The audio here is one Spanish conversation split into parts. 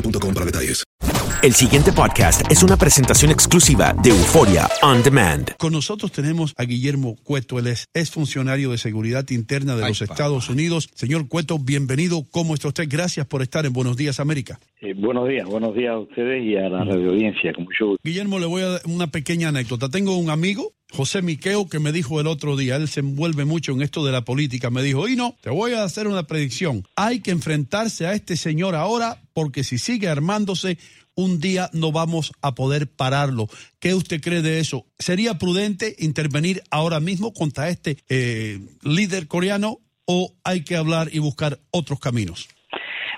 boostmobile.com para detalles. El siguiente podcast es una presentación exclusiva de Euforia On Demand. Con nosotros tenemos a Guillermo Cueto, él es, es funcionario de seguridad interna de los Estados Unidos. Señor Cueto, bienvenido. ¿Cómo está usted? Gracias por estar en Buenos Días, América. Eh, buenos días, buenos días a ustedes y a la radio audiencia, mucho gusto. Guillermo, le voy a dar una pequeña anécdota. Tengo un amigo, José Miqueo, que me dijo el otro día, él se envuelve mucho en esto de la política, me dijo, y no, te voy a hacer una predicción. Hay que enfrentarse a este señor ahora porque si sigue armándose, un día no vamos a poder pararlo. ¿Qué usted cree de eso? ¿Sería prudente intervenir ahora mismo contra este eh, líder coreano o hay que hablar y buscar otros caminos?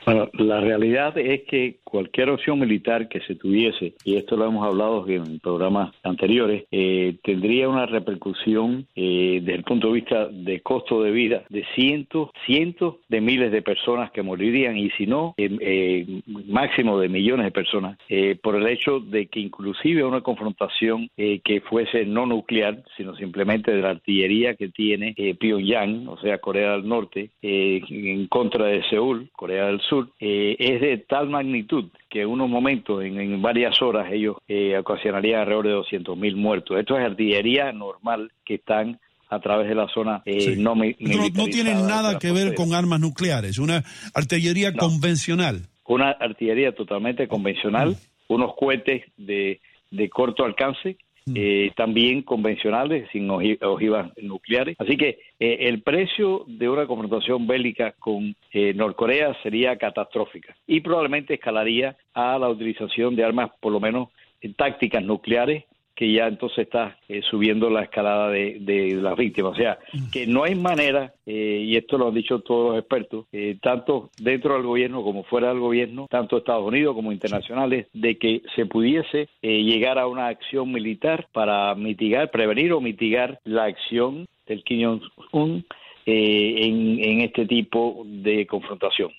Bueno, la realidad es que cualquier opción militar que se tuviese, y esto lo hemos hablado en programas anteriores, eh, tendría una repercusión eh, desde el punto de vista de costo de vida de cientos, cientos de miles de personas que morirían y si no, eh, eh, máximo de millones de personas, eh, por el hecho de que inclusive una confrontación que fuese no nuclear, sino simplemente de la artillería que tiene Pyongyang, o sea, Corea del Norte, en contra de Seúl, Corea del Sur, eh, es de tal magnitud que en unos momentos, en, en varias horas, ellos eh, ocasionarían alrededor de 200 mil muertos. Esto es artillería normal que están a través de la zona eh, Sí. no, mi- no, no militarizada tiene de nada que ver con armas nucleares, una artillería convencional. Una artillería totalmente convencional, unos cohetes de, de corto alcance, eh, también convencionales, sin oji- ojivas nucleares. Así que eh, el precio de una confrontación bélica con eh, Norcorea sería catastrófica y probablemente escalaría a la utilización de armas, por lo menos tácticas nucleares, que ya entonces está eh, subiendo la escalada de, de las víctimas. O sea, que no hay manera, eh, y esto lo han dicho todos los expertos, eh, tanto dentro del gobierno como fuera del gobierno, tanto Estados Unidos como internacionales, de que se pudiese eh, llegar a una acción militar para mitigar, prevenir o mitigar la acción del Kim Jong-un en, en este tipo de confrontación.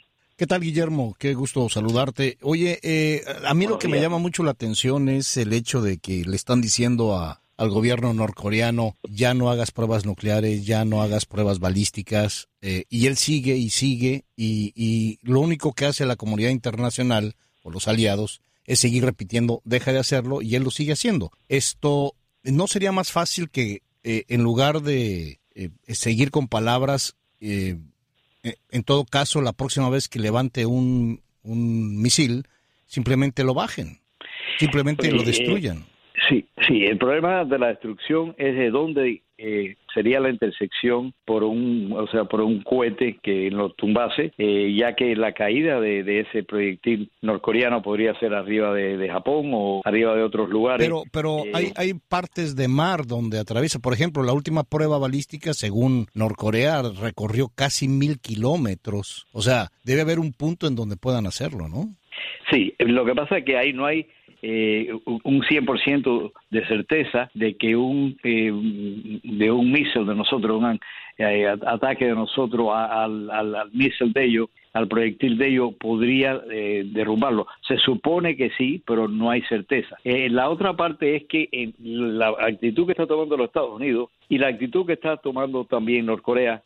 ¿Qué tal, Guillermo? Qué gusto saludarte. Oye, eh, a mí lo que me llama mucho la atención es el hecho de que le están diciendo a, al gobierno norcoreano, ya no hagas pruebas nucleares, ya no hagas pruebas balísticas, eh, y él sigue y sigue, y, y lo único que hace la comunidad internacional o los aliados es seguir repitiendo, deja de hacerlo, y él lo sigue haciendo. Esto, ¿no sería más fácil que eh, en lugar de eh, seguir con palabras, eh, en todo caso, la próxima vez que levante un, un misil, simplemente lo bajen, simplemente lo Eh, destruyan. Sí, sí, el problema de la destrucción es de dónde eh, sería la intersección por un, o sea, por un cohete que lo tumbase, eh, ya que la caída de, de ese proyectil norcoreano podría ser arriba de, de Japón o arriba de otros lugares. Pero, pero Eh, hay, hay partes de mar donde atraviesa. Por ejemplo, la última prueba balística, según Norcorea, recorrió casi mil kilómetros. O sea, debe haber un punto en donde puedan hacerlo, ¿no? Sí, lo que pasa es que ahí no hay eh, un 100% de certeza de que un eh, de un misil de nosotros, un eh, ataque de nosotros al, al, al misil de ellos, al proyectil de ellos, podría eh, derrumbarlo. Se supone que sí, pero no hay certeza. Eh, la otra parte es que la actitud que está tomando los Estados Unidos y la actitud que está tomando también Norcorea,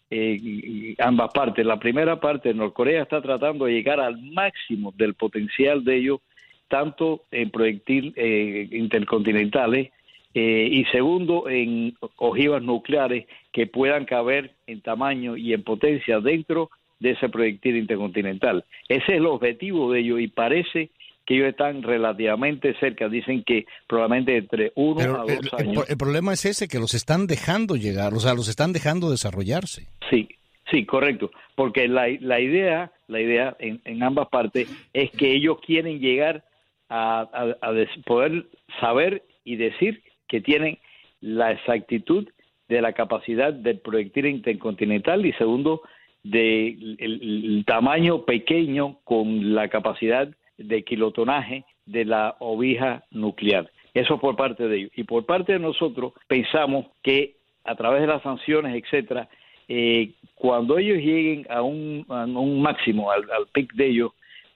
ambas partes. La primera parte, Norcorea está tratando de llegar al máximo del potencial de ellos tanto en proyectil eh, intercontinentales eh, y segundo en ojivas nucleares que puedan caber en tamaño y en potencia dentro de ese proyectil intercontinental. Ese es el objetivo de ellos y parece que ellos están relativamente cerca. Dicen que probablemente entre uno Pero a el, dos el- años. el problema es ese, que los están dejando llegar, o sea, los están dejando desarrollarse. Sí, sí, correcto. Porque la, la idea, la idea en, en ambas partes es que ellos quieren llegar a, a- poder saber y decir que tienen la exactitud de la capacidad del proyectil intercontinental y segundo de el, tamaño pequeño con la capacidad de kilotonaje de la ovija nuclear. Eso por parte de ellos. Y por parte de nosotros pensamos que a través de las sanciones, etcétera, eh, cuando ellos lleguen a un, a un máximo, al, pic de ellos,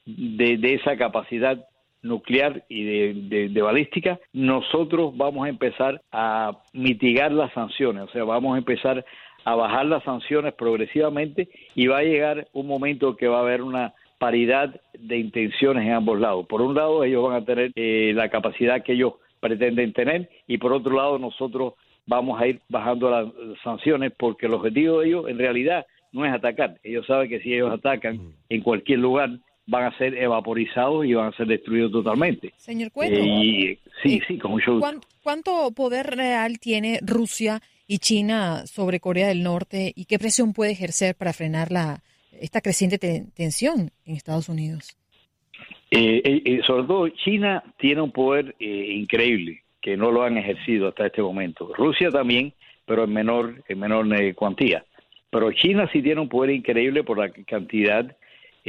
de esa capacidad nuclear y de, de- de balística, nosotros vamos a empezar a mitigar las sanciones, o sea, vamos a empezar a bajar las sanciones progresivamente y va a llegar un momento que va a haber una paridad de intenciones en ambos lados. Por un lado, ellos van a tener eh, la capacidad que ellos pretenden tener y por otro lado, nosotros vamos a ir bajando las sanciones porque el objetivo de ellos en realidad no es atacar. Ellos saben que si ellos atacan en cualquier lugar van a ser evaporizados y van a ser destruidos totalmente. Señor Cueto, Eh, y, sí, sí, con mucho gusto. ¿cuán- ¿cuánto poder real tiene Rusia y China sobre Corea del Norte y qué presión puede ejercer para frenar la esta creciente te- tensión en Estados Unidos? Eh, eh, eh, sobre todo China tiene un poder eh, increíble que no lo han ejercido hasta este momento. Rusia también, pero en menor en menor eh, cuantía. Pero China sí tiene un poder increíble por la cantidad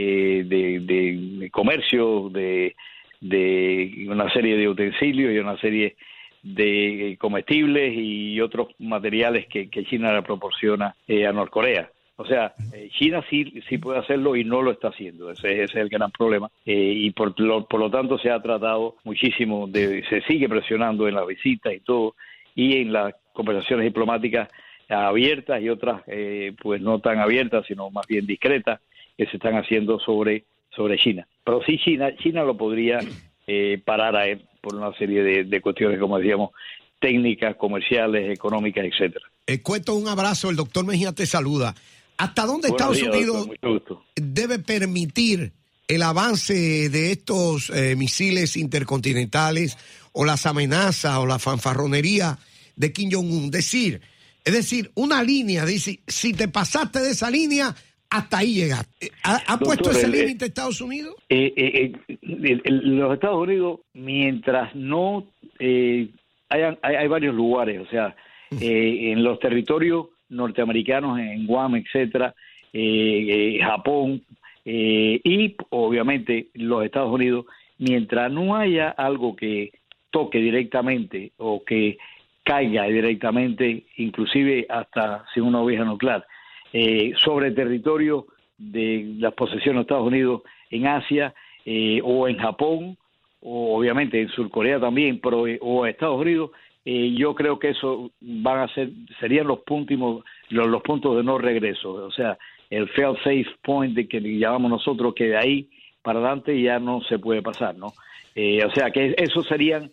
eh, de, de- comercio, de, de una serie de utensilios y una serie de comestibles y otros materiales que, que China le proporciona eh, a Norcorea. O sea, eh, China sí, sí puede hacerlo y no lo está haciendo. Ese, ese es el gran problema. Eh, y por lo, por lo tanto se ha tratado muchísimo, de, se sigue presionando en las visitas y todo, y en las conversaciones diplomáticas abiertas y otras eh, pues no tan abiertas, sino más bien discretas, que se están haciendo sobre, sobre China. Pero sí China, China lo podría eh, parar a él por una serie de, de cuestiones, como decíamos, técnicas, comerciales, económicas, etcétera. Eh, Cueto, un abrazo. El doctor Mejía te saluda. ¿Hasta dónde Buenos Estados días, Unidos doctor, debe permitir el avance de estos eh, misiles intercontinentales o las amenazas o la fanfarronería de Kim Jong-un? Decir, es decir, una línea, dice, si te pasaste de esa línea, hasta ahí llegaste. Eh, ¿Ha, ha Doctor, puesto ese el- límite Estados Unidos? Eh, eh, eh, los Estados Unidos, mientras no eh, hayan- hay, hay varios lugares, o sea, eh, en los territorios norteamericanos, en Guam, etcétera, eh, eh, Japón eh, y obviamente los Estados Unidos, mientras no haya algo que toque directamente o que caiga directamente, inclusive hasta sin una oveja nuclear, eh, sobre territorio de las posesiones de Estados Unidos en Asia eh, o en Japón o obviamente en Surcorea también, pero eh, o Estados Unidos, eh, yo creo que eso van a ser serían los puntos los, los puntos de no regreso, o sea, el fail safe point de que llamamos nosotros que de ahí para adelante ya no se puede pasar, ¿no? Eh, o sea que esos serían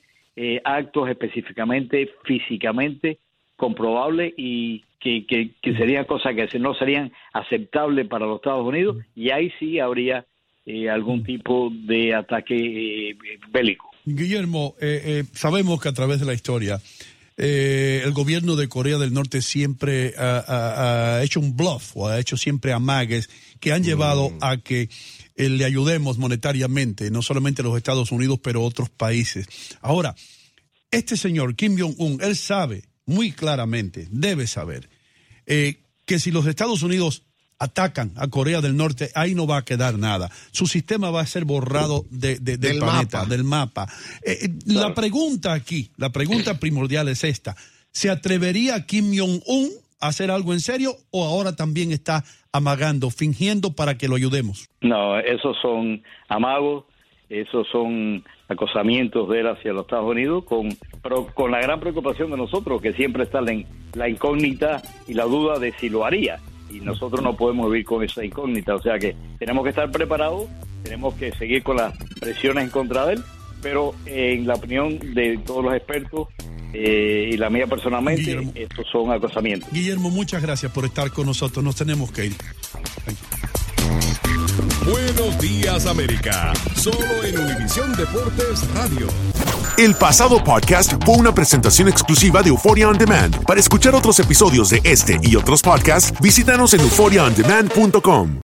actos específicamente físicamente comprobables y que, que, que serían cosas que no serían aceptables para los Estados Unidos y ahí sí habría eh, algún tipo de ataque eh, bélico. Guillermo, eh, eh, sabemos que a través de la historia eh, el gobierno de Corea del Norte siempre ha, ha- ha hecho un bluff o ha hecho siempre amagues que han llevado a que eh, le ayudemos monetariamente, no solamente los Estados Unidos, pero otros países. Ahora, este señor Kim Jong-un, él sabe muy claramente, debe saber, eh, que si los Estados Unidos atacan a Corea del Norte, ahí no va a quedar nada. Su sistema va a ser borrado de, de- del, Del planeta, mapa. del mapa. Eh, eh, La pregunta aquí, la pregunta primordial es esta. ¿Se atrevería Kim Jong-un a hacer algo en serio o ahora también está amagando, fingiendo para que lo ayudemos? No, esos son amagos, esos son acosamientos de él hacia los Estados Unidos, con, pero con la gran preocupación de nosotros, que siempre está la, la incógnita y la duda de si lo haría. Y nosotros no podemos vivir con esa incógnita, o sea que tenemos que estar preparados, tenemos que seguir con las presiones en contra de él, pero en la opinión de todos los expertos eh, y la mía personalmente, estos son acosamientos. Guillermo, muchas gracias por estar con nosotros. Nos tenemos que ir. Buenos días, América. Solo en Univisión Deportes Radio. El pasado podcast fue una presentación exclusiva de Euphoria On Demand. Para escuchar otros episodios de este y otros podcasts, visítanos en euphoriaondemand.com.